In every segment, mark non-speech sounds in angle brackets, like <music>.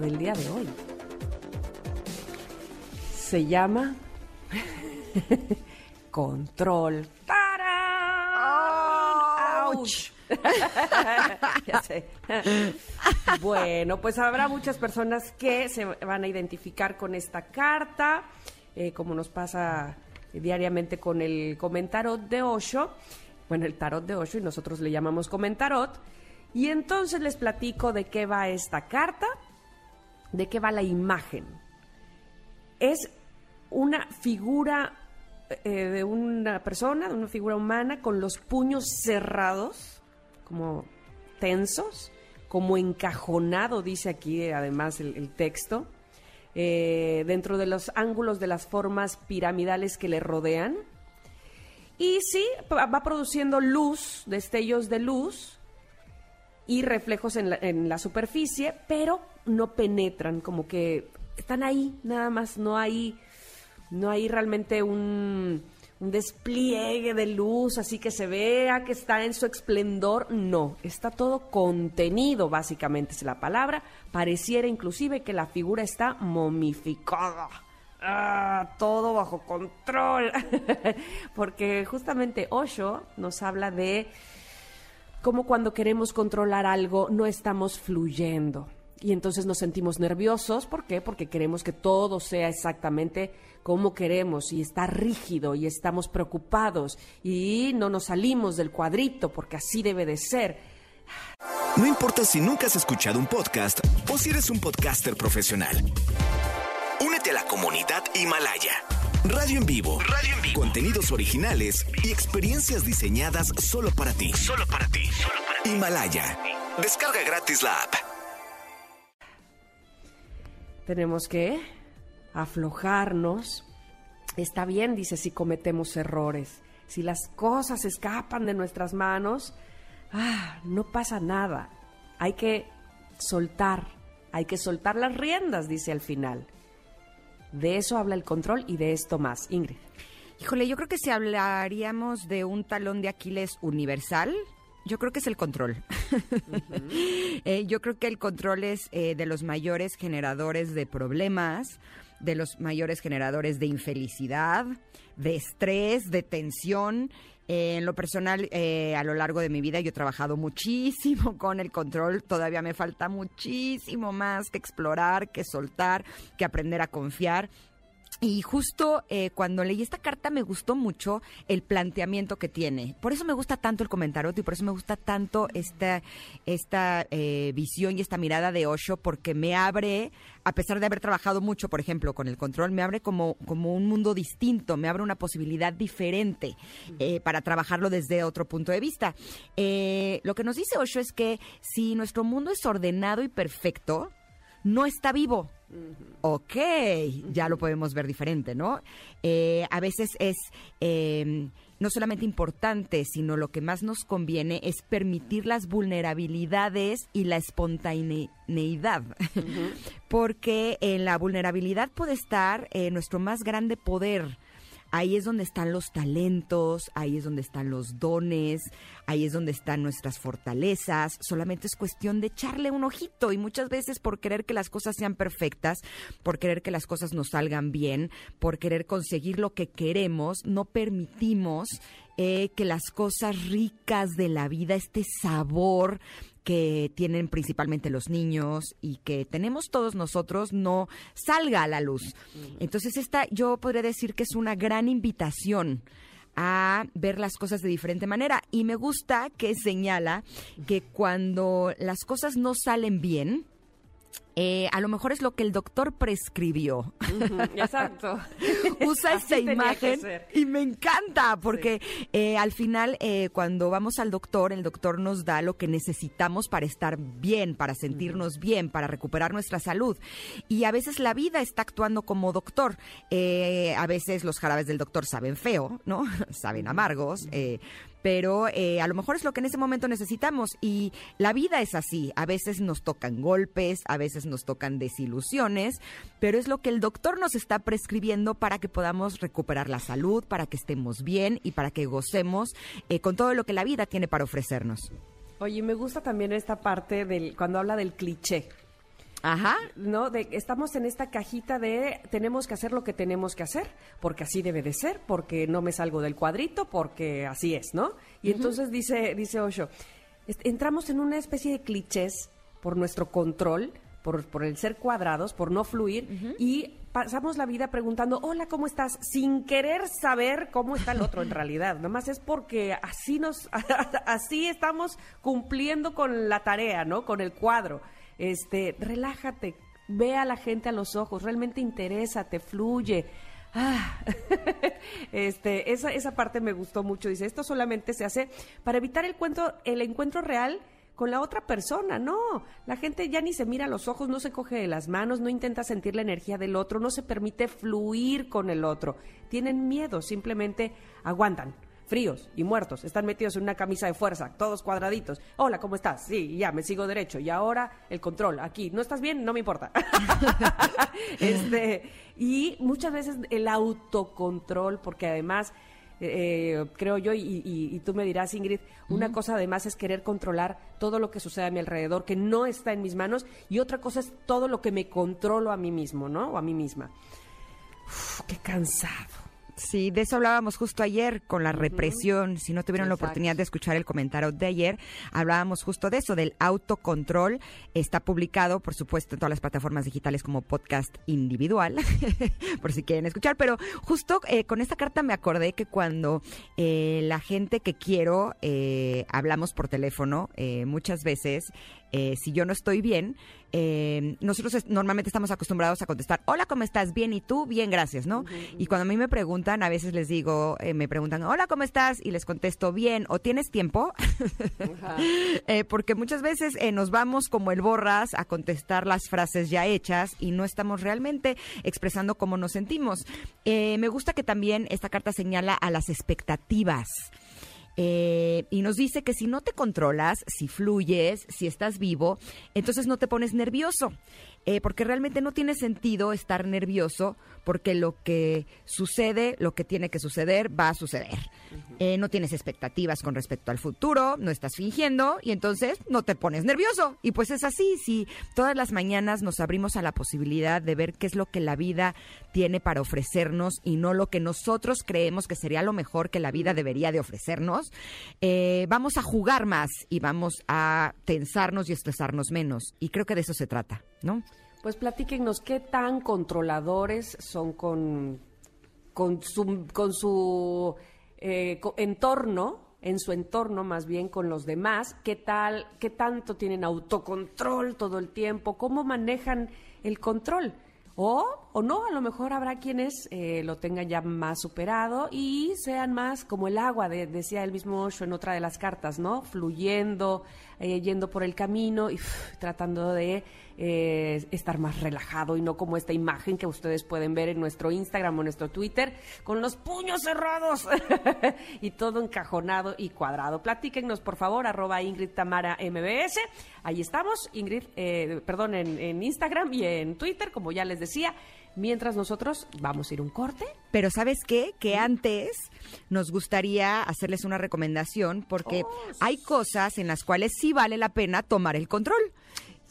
Del día de hoy se llama <laughs> Control. ¡Tarán! ¡Auch! <laughs> ya sé. bueno, pues habrá muchas personas que se van a identificar con esta carta, eh, como nos pasa diariamente con el comentarot de Osho. Bueno, el tarot de Osho y nosotros le llamamos comentarot. Y entonces les platico de qué va esta carta, de qué va la imagen. Es una figura eh, de una persona, de una figura humana con los puños cerrados, como tensos, como encajonado, dice aquí eh, además el, texto, eh, dentro de los ángulos de las formas piramidales que le rodean. Y sí, va produciendo luz, destellos de luz y reflejos en la, en la superficie, pero no penetran, como que están ahí, nada más, no hay, no hay realmente un, un despliegue de luz, así que se vea que está en su esplendor, no, está todo contenido, básicamente es la palabra, pareciera inclusive que la figura está momificada. Ah, todo bajo control. <laughs> Porque justamente Osho nos habla de cómo cuando queremos controlar algo no estamos fluyendo. Y entonces nos sentimos nerviosos. ¿Por qué? Porque queremos que todo sea exactamente como queremos y está rígido y estamos preocupados y no nos salimos del cuadrito porque así debe de ser. No importa si nunca has escuchado un podcast o si eres un podcaster profesional. Únete a la comunidad Himalaya. Radio en vivo. Radio en vivo. Contenidos originales y experiencias diseñadas solo para ti. Solo para ti. Solo para ti. Himalaya. Descarga gratis la app. Tenemos que aflojarnos. Está bien, dice, si cometemos errores. Si las cosas escapan de nuestras manos, ah, no pasa nada. Hay que soltar, hay que soltar las riendas, dice al final. De eso habla el control y de esto más. Ingrid. Híjole, yo creo que si hablaríamos de un talón de Aquiles universal, yo creo que es el control. <laughs> Eh, yo creo que el control es eh, de los mayores generadores de problemas, de los mayores generadores de infelicidad, de estrés, de tensión. Eh, en lo personal, eh, a lo largo de mi vida yo he trabajado muchísimo <laughs> con el control. Todavía me falta muchísimo más que explorar, que soltar, que aprender a confiar. Y justo eh, cuando leí esta carta me gustó mucho el planteamiento que tiene. Por eso me gusta tanto el comentarote y por eso me gusta tanto esta, esta eh, visión y esta mirada de Osho, porque me abre, a pesar de haber trabajado mucho, por ejemplo, con el control, me abre como, como un mundo distinto, me abre una posibilidad diferente eh, para trabajarlo desde otro punto de vista. Eh, lo que nos dice Osho es que si nuestro mundo es ordenado y perfecto, no está vivo. Ok, ya lo podemos ver diferente, ¿no? Eh, a veces es eh, no solamente importante, sino lo que más nos conviene es permitir las vulnerabilidades y la espontaneidad. <laughs> Porque en la vulnerabilidad puede estar eh, nuestro más grande poder. Ahí es donde están los talentos, ahí es donde están los dones, ahí es donde están nuestras fortalezas. Solamente es cuestión de echarle un ojito y muchas veces por querer que las cosas sean perfectas, por querer que las cosas nos salgan bien, por querer conseguir lo que queremos, no permitimos eh, que las cosas ricas de la vida, este sabor que tienen principalmente los niños y que tenemos todos nosotros no salga a la luz. Entonces esta yo podría decir que es una gran invitación a ver las cosas de diferente manera y me gusta que señala que cuando las cosas no salen bien, eh, a lo mejor es lo que el doctor prescribió. exacto. <laughs> Usa esta imagen y me encanta porque eh, al final eh, cuando vamos al doctor, el doctor nos da lo que necesitamos para estar bien, para sentirnos bien, para recuperar nuestra salud. Y a veces la vida está actuando como doctor. a veces los jarabes del doctor saben feo, ¿no? <laughs> saben amargos pero eh, a lo mejor es lo que en ese momento necesitamos y la vida es así, a veces nos tocan golpes, a veces nos tocan desilusiones, pero es lo que el doctor nos está prescribiendo para que podamos recuperar la salud, para que estemos bien y para que gocemos eh, con todo lo que la vida tiene para ofrecernos. Oye, me gusta también esta parte del cuando habla del cliché. Ajá. ¿No? De, estamos en esta cajita de tenemos que hacer lo que tenemos que hacer, porque así debe de ser, porque no me salgo del cuadrito, porque así es, ¿no? Y entonces dice, dice Osho, entramos en una especie de clichés por nuestro control, por, por el ser cuadrados, por no fluir, y pasamos la vida preguntando, hola, ¿cómo estás? Sin querer saber cómo está el otro en realidad. Nomás es porque así nos, <laughs> así estamos cumpliendo con la tarea, ¿no? Con el cuadro este, relájate, ve a la gente a los ojos, realmente interesa, te fluye. Ah, <laughs> este, esa, esa parte me gustó mucho. Dice, esto solamente se hace para evitar el, cuento, el encuentro real con la otra persona. No, la gente ya ni se mira a los ojos, no se coge de las manos, no intenta sentir la energía del otro, no se permite fluir con el otro. Tienen miedo, simplemente aguantan fríos y muertos, están metidos en una camisa de fuerza, todos cuadraditos. Hola, ¿cómo estás? Sí, ya, me sigo derecho. Y ahora el control, aquí. ¿No estás bien? No me importa. <laughs> <laughs> este, y muchas veces el autocontrol, porque además... Eh, creo yo, y, tú me dirás, Ingrid, una cosa además es querer controlar todo lo que sucede a mi alrededor, que no está en mis manos, y otra cosa es todo lo que me controlo a mí mismo, ¿no? O a mí misma. Uf, qué cansado. Sí, de eso hablábamos justo ayer con la represión. Si no tuvieron la oportunidad de escuchar el comentario de ayer, hablábamos justo de eso, del autocontrol. Está publicado, por supuesto, en todas las plataformas digitales como podcast individual, <laughs> por si quieren escuchar. Pero justo eh, con esta carta me acordé que cuando eh, la gente que quiero eh, hablamos por teléfono, muchas veces, si yo no estoy bien, eh, nosotros normalmente estamos acostumbrados a contestar, hola, ¿cómo estás? Bien, ¿y tú? Bien, gracias, ¿no? Y cuando a mí me preguntan, a veces les digo, eh, me preguntan, hola, ¿cómo estás? Y les contesto, bien, ¿o tienes tiempo? <laughs> Eh, porque muchas veces nos vamos como el borras a contestar las frases ya hechas y no estamos realmente expresando cómo nos sentimos. me gusta que también esta carta señala a las expectativas. Eh, y nos dice que si no te controlas, si fluyes, si estás vivo, entonces no te pones nervioso. Eh, porque realmente no tiene sentido estar nervioso porque lo que sucede, lo que tiene que suceder, va a suceder. Eh, no tienes expectativas con respecto al futuro, no estás fingiendo y entonces no te pones nervioso. Y pues es así, si todas las mañanas nos abrimos a la posibilidad de ver qué es lo que la vida tiene para ofrecernos y no lo que nosotros creemos que sería lo mejor que la vida debería de ofrecernos, eh, vamos a jugar más y vamos a tensarnos y estresarnos menos. Y creo que de eso se trata, ¿no? Pues platíquenos qué tan controladores son con, con su, con su eh, entorno, en su entorno más bien con los demás, qué tal, qué tanto tienen autocontrol todo el tiempo, cómo manejan el control. O, o no, a lo mejor habrá quienes eh, lo tengan ya más superado y sean más como el agua, decía el mismo Osho en otra de las cartas, ¿no? Fluyendo, eh, yendo por el camino y tratando de eh, estar más relajado y no como esta imagen que ustedes pueden ver en nuestro Instagram o nuestro Twitter con los puños cerrados <laughs> y todo encajonado y cuadrado. Platíquenos, por favor, arroba Ingrid Tamara MBS. Ahí estamos, Ingrid, eh, perdón, en, en Instagram y en Twitter, como ya les decía mientras nosotros vamos a ir un corte. Pero ¿sabes qué? Que antes nos gustaría hacerles una recomendación porque oh, hay cosas en las cuales sí vale la pena tomar el control.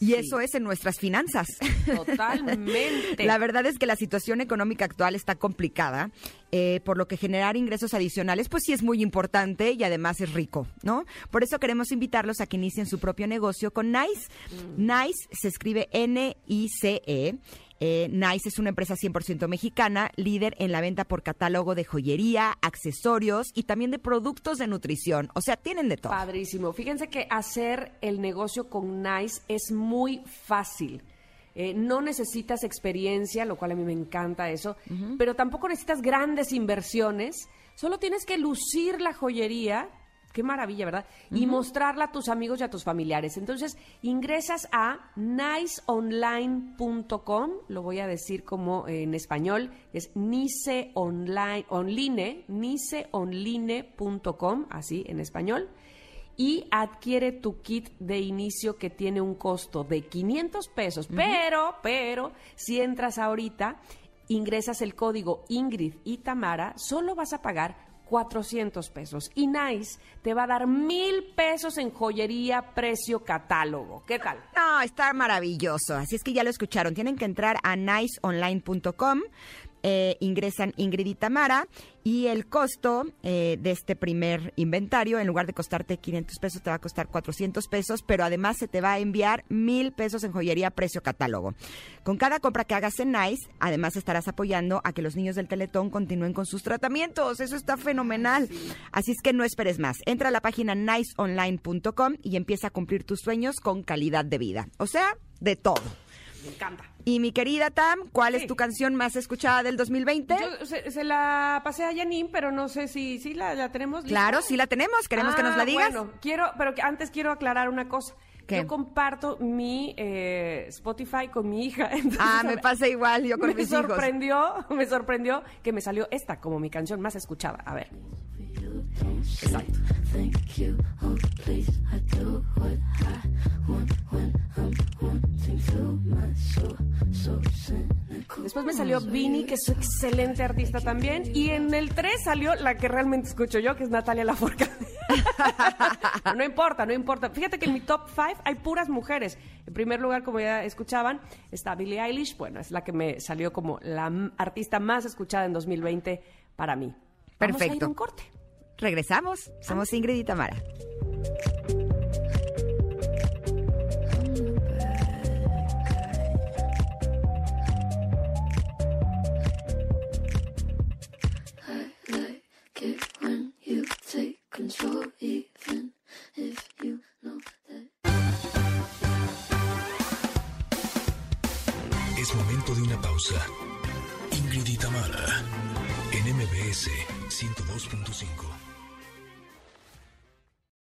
Y eso es en nuestras finanzas. <laughs> Totalmente. la verdad es que la situación económica actual está complicada, eh, por lo que generar ingresos adicionales, pues sí es muy importante y además es rico, ¿no? Por eso queremos invitarlos a que inicien su propio negocio con Nice. Mm. Nice se escribe N-I-C-E eh, Nice es una empresa 100% mexicana, líder en la venta por catálogo de joyería, accesorios y también de productos de nutrición. O sea, tienen de todo. Padrísimo. Fíjense que hacer el negocio con Nice es muy fácil. Eh, no necesitas experiencia, lo cual a mí me encanta eso, pero tampoco necesitas grandes inversiones. Solo tienes que lucir la joyería Qué maravilla, ¿verdad? Y mostrarla a tus amigos y a tus familiares. Entonces, ingresas a niceonline.com, lo voy a decir como en español, es niceonline, niceonline.com, así en español, y adquiere tu kit de inicio que tiene un costo de 500 pesos, pero, pero, si entras ahorita, ingresas el código Ingrid y Tamara, solo vas a pagar 400 pesos. Y Nice te va a dar mil pesos en joyería, precio catálogo. ¿Qué tal? No, está maravilloso. Así es que ya lo escucharon. Tienen que entrar a niceonline.com. Eh, ingresan Ingrid y Tamara y el costo eh, de este primer inventario, en lugar de costarte 500 pesos, te va a costar 400 pesos, pero además se te va a enviar mil pesos en joyería precio catálogo. Con cada compra que hagas en Nice, además estarás apoyando a que los niños del Teletón continúen con sus tratamientos. Eso está fenomenal. Así es que no esperes más. Entra a la página niceonline.com y empieza a cumplir tus sueños con calidad de vida. O sea, de todo. Me encanta. Y mi querida Tam, ¿cuál es tu canción más escuchada del 2020? Yo se, la pasé a Janine, pero no sé si, si la, tenemos. Claro, sí la tenemos. Queremos que nos la ah, digas. Bueno, quiero, pero antes quiero aclarar una cosa. Yo comparto mi eh, Spotify con mi hija. <laughs> ah, me pasa igual, yo con me mis sorprendió, Me sorprendió que me salió esta como mi canción más escuchada. A ver. Exacto. Después me salió Vini, que es un excelente artista también. Y en el 3 salió la que realmente escucho yo, que es Natalia Laforca. <laughs> no importa, no importa. Fíjate que en mi top 5 hay puras mujeres. En primer lugar, como ya escuchaban, está Billie Eilish. Bueno, es la que me salió como la artista más escuchada en 2020 para mí. Perfecto. Vamos a un corte. Regresamos. Somos Ingrid y Tamara. Es momento de una pausa. Ingrid y Tamara, en MBS 102.5.